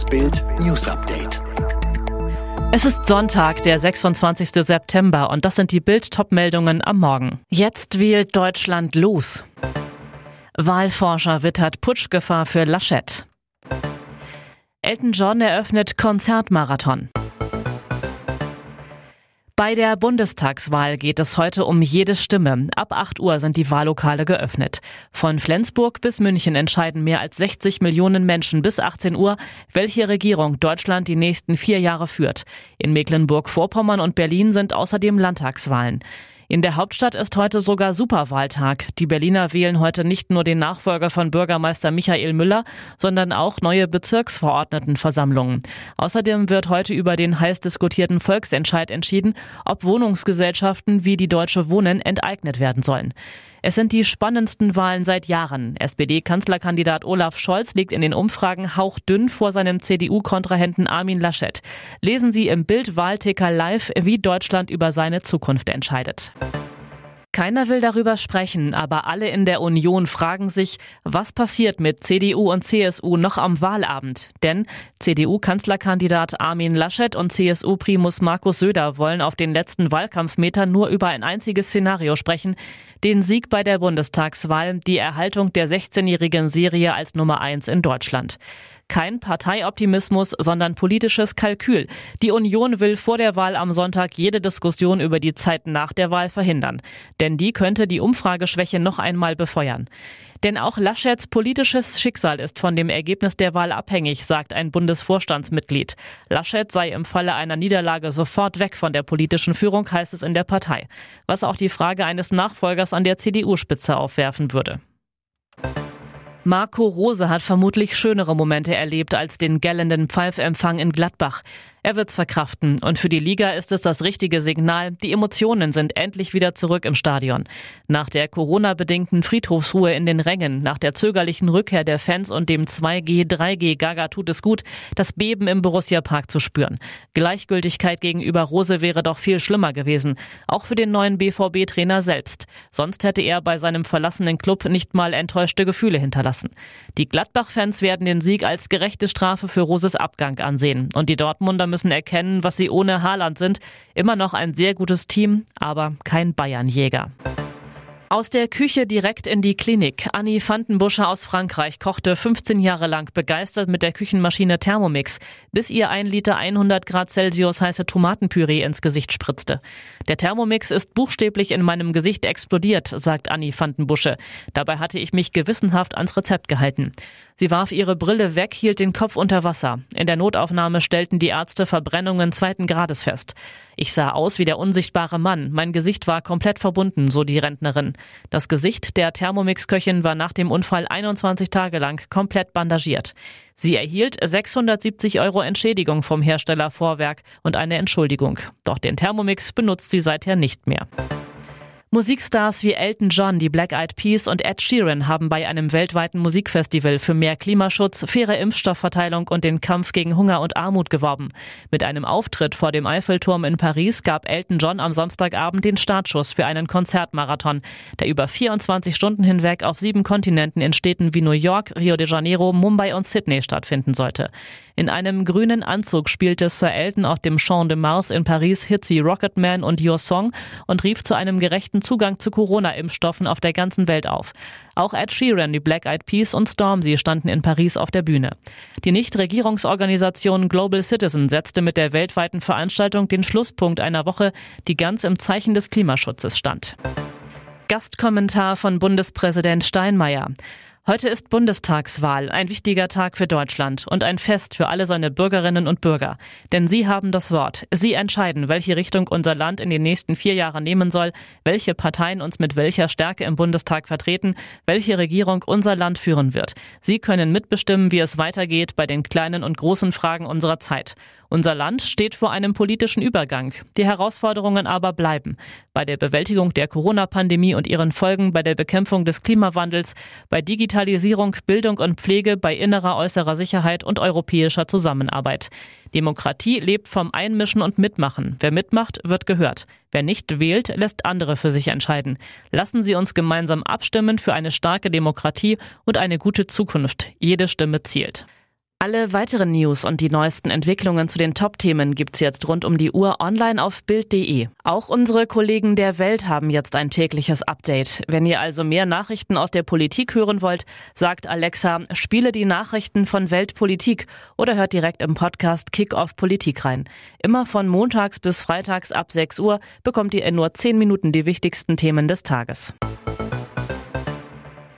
Das Bild News Update. Es ist Sonntag, der 26. September und das sind die Bild-Top-Meldungen am Morgen. Jetzt wählt Deutschland los. Wahlforscher wittert Putschgefahr für Laschet. Elton John eröffnet Konzertmarathon. Bei der Bundestagswahl geht es heute um jede Stimme. Ab 8 Uhr sind die Wahllokale geöffnet. Von Flensburg bis München entscheiden mehr als 60 Millionen Menschen bis 18 Uhr, welche Regierung Deutschland die nächsten vier Jahre führt. In Mecklenburg-Vorpommern und Berlin sind außerdem Landtagswahlen. In der Hauptstadt ist heute sogar Superwahltag. Die Berliner wählen heute nicht nur den Nachfolger von Bürgermeister Michael Müller, sondern auch neue Bezirksverordnetenversammlungen. Außerdem wird heute über den heiß diskutierten Volksentscheid entschieden, ob Wohnungsgesellschaften wie die Deutsche Wohnen enteignet werden sollen. Es sind die spannendsten Wahlen seit Jahren. SPD-Kanzlerkandidat Olaf Scholz liegt in den Umfragen hauchdünn vor seinem CDU-Kontrahenten Armin Laschet. Lesen Sie im Bild Wahlticker live, wie Deutschland über seine Zukunft entscheidet. Keiner will darüber sprechen, aber alle in der Union fragen sich, was passiert mit CDU und CSU noch am Wahlabend? Denn CDU-Kanzlerkandidat Armin Laschet und CSU-Primus Markus Söder wollen auf den letzten Wahlkampfmetern nur über ein einziges Szenario sprechen, den Sieg bei der Bundestagswahl, die Erhaltung der 16-jährigen Serie als Nummer eins in Deutschland. Kein Parteioptimismus, sondern politisches Kalkül. Die Union will vor der Wahl am Sonntag jede Diskussion über die Zeit nach der Wahl verhindern. Denn die könnte die Umfrageschwäche noch einmal befeuern. Denn auch Laschets politisches Schicksal ist von dem Ergebnis der Wahl abhängig, sagt ein Bundesvorstandsmitglied. Laschet sei im Falle einer Niederlage sofort weg von der politischen Führung, heißt es in der Partei. Was auch die Frage eines Nachfolgers an der CDU-Spitze aufwerfen würde. Marco Rose hat vermutlich schönere Momente erlebt als den gellenden Pfeifempfang in Gladbach. Er wird's verkraften und für die Liga ist es das richtige Signal. Die Emotionen sind endlich wieder zurück im Stadion. Nach der Corona-bedingten Friedhofsruhe in den Rängen, nach der zögerlichen Rückkehr der Fans und dem 2G, 3G Gaga tut es gut, das Beben im Borussia Park zu spüren. Gleichgültigkeit gegenüber Rose wäre doch viel schlimmer gewesen, auch für den neuen BVB-Trainer selbst. Sonst hätte er bei seinem verlassenen Club nicht mal enttäuschte Gefühle hinterlassen. Die Gladbach-Fans werden den Sieg als gerechte Strafe für Roses Abgang ansehen und die Dortmunder müssen erkennen, was sie ohne Haaland sind. Immer noch ein sehr gutes Team, aber kein Bayernjäger. Aus der Küche direkt in die Klinik. Annie Vandenbusche aus Frankreich kochte 15 Jahre lang begeistert mit der Küchenmaschine Thermomix, bis ihr ein Liter 100 Grad Celsius heiße Tomatenpüree ins Gesicht spritzte. Der Thermomix ist buchstäblich in meinem Gesicht explodiert, sagt Annie Vandenbusche. Dabei hatte ich mich gewissenhaft ans Rezept gehalten. Sie warf ihre Brille weg, hielt den Kopf unter Wasser. In der Notaufnahme stellten die Ärzte Verbrennungen zweiten Grades fest. Ich sah aus wie der unsichtbare Mann. Mein Gesicht war komplett verbunden, so die Rentnerin. Das Gesicht der Thermomix-Köchin war nach dem Unfall 21 Tage lang komplett bandagiert. Sie erhielt 670 Euro Entschädigung vom Hersteller Vorwerk und eine Entschuldigung. Doch den Thermomix benutzt sie seither nicht mehr. Musikstars wie Elton John, die Black Eyed Peas und Ed Sheeran haben bei einem weltweiten Musikfestival für mehr Klimaschutz, faire Impfstoffverteilung und den Kampf gegen Hunger und Armut geworben. Mit einem Auftritt vor dem Eiffelturm in Paris gab Elton John am Samstagabend den Startschuss für einen Konzertmarathon, der über 24 Stunden hinweg auf sieben Kontinenten in Städten wie New York, Rio de Janeiro, Mumbai und Sydney stattfinden sollte. In einem grünen Anzug spielte Sir Elton auf dem Champ de Mars in Paris Hits wie Rocketman und Your Song und rief zu einem gerechten Zugang zu Corona-Impfstoffen auf der ganzen Welt auf. Auch Ed Sheeran, die Black Eyed Peas und Stormzy standen in Paris auf der Bühne. Die Nichtregierungsorganisation Global Citizen setzte mit der weltweiten Veranstaltung den Schlusspunkt einer Woche, die ganz im Zeichen des Klimaschutzes stand. Gastkommentar von Bundespräsident Steinmeier. Heute ist Bundestagswahl, ein wichtiger Tag für Deutschland und ein Fest für alle seine Bürgerinnen und Bürger. Denn sie haben das Wort. Sie entscheiden, welche Richtung unser Land in den nächsten vier Jahren nehmen soll, welche Parteien uns mit welcher Stärke im Bundestag vertreten, welche Regierung unser Land führen wird. Sie können mitbestimmen, wie es weitergeht bei den kleinen und großen Fragen unserer Zeit. Unser Land steht vor einem politischen Übergang. Die Herausforderungen aber bleiben. Bei der Bewältigung der Corona-Pandemie und ihren Folgen, bei der Bekämpfung des Klimawandels, bei Digitalisierung, Bildung und Pflege, bei innerer, äußerer Sicherheit und europäischer Zusammenarbeit. Demokratie lebt vom Einmischen und Mitmachen. Wer mitmacht, wird gehört. Wer nicht wählt, lässt andere für sich entscheiden. Lassen Sie uns gemeinsam abstimmen für eine starke Demokratie und eine gute Zukunft. Jede Stimme zielt. Alle weiteren News und die neuesten Entwicklungen zu den Top-Themen gibt's jetzt rund um die Uhr online auf Bild.de. Auch unsere Kollegen der Welt haben jetzt ein tägliches Update. Wenn ihr also mehr Nachrichten aus der Politik hören wollt, sagt Alexa, spiele die Nachrichten von Weltpolitik oder hört direkt im Podcast Kick-Off Politik rein. Immer von montags bis freitags ab 6 Uhr bekommt ihr in nur 10 Minuten die wichtigsten Themen des Tages.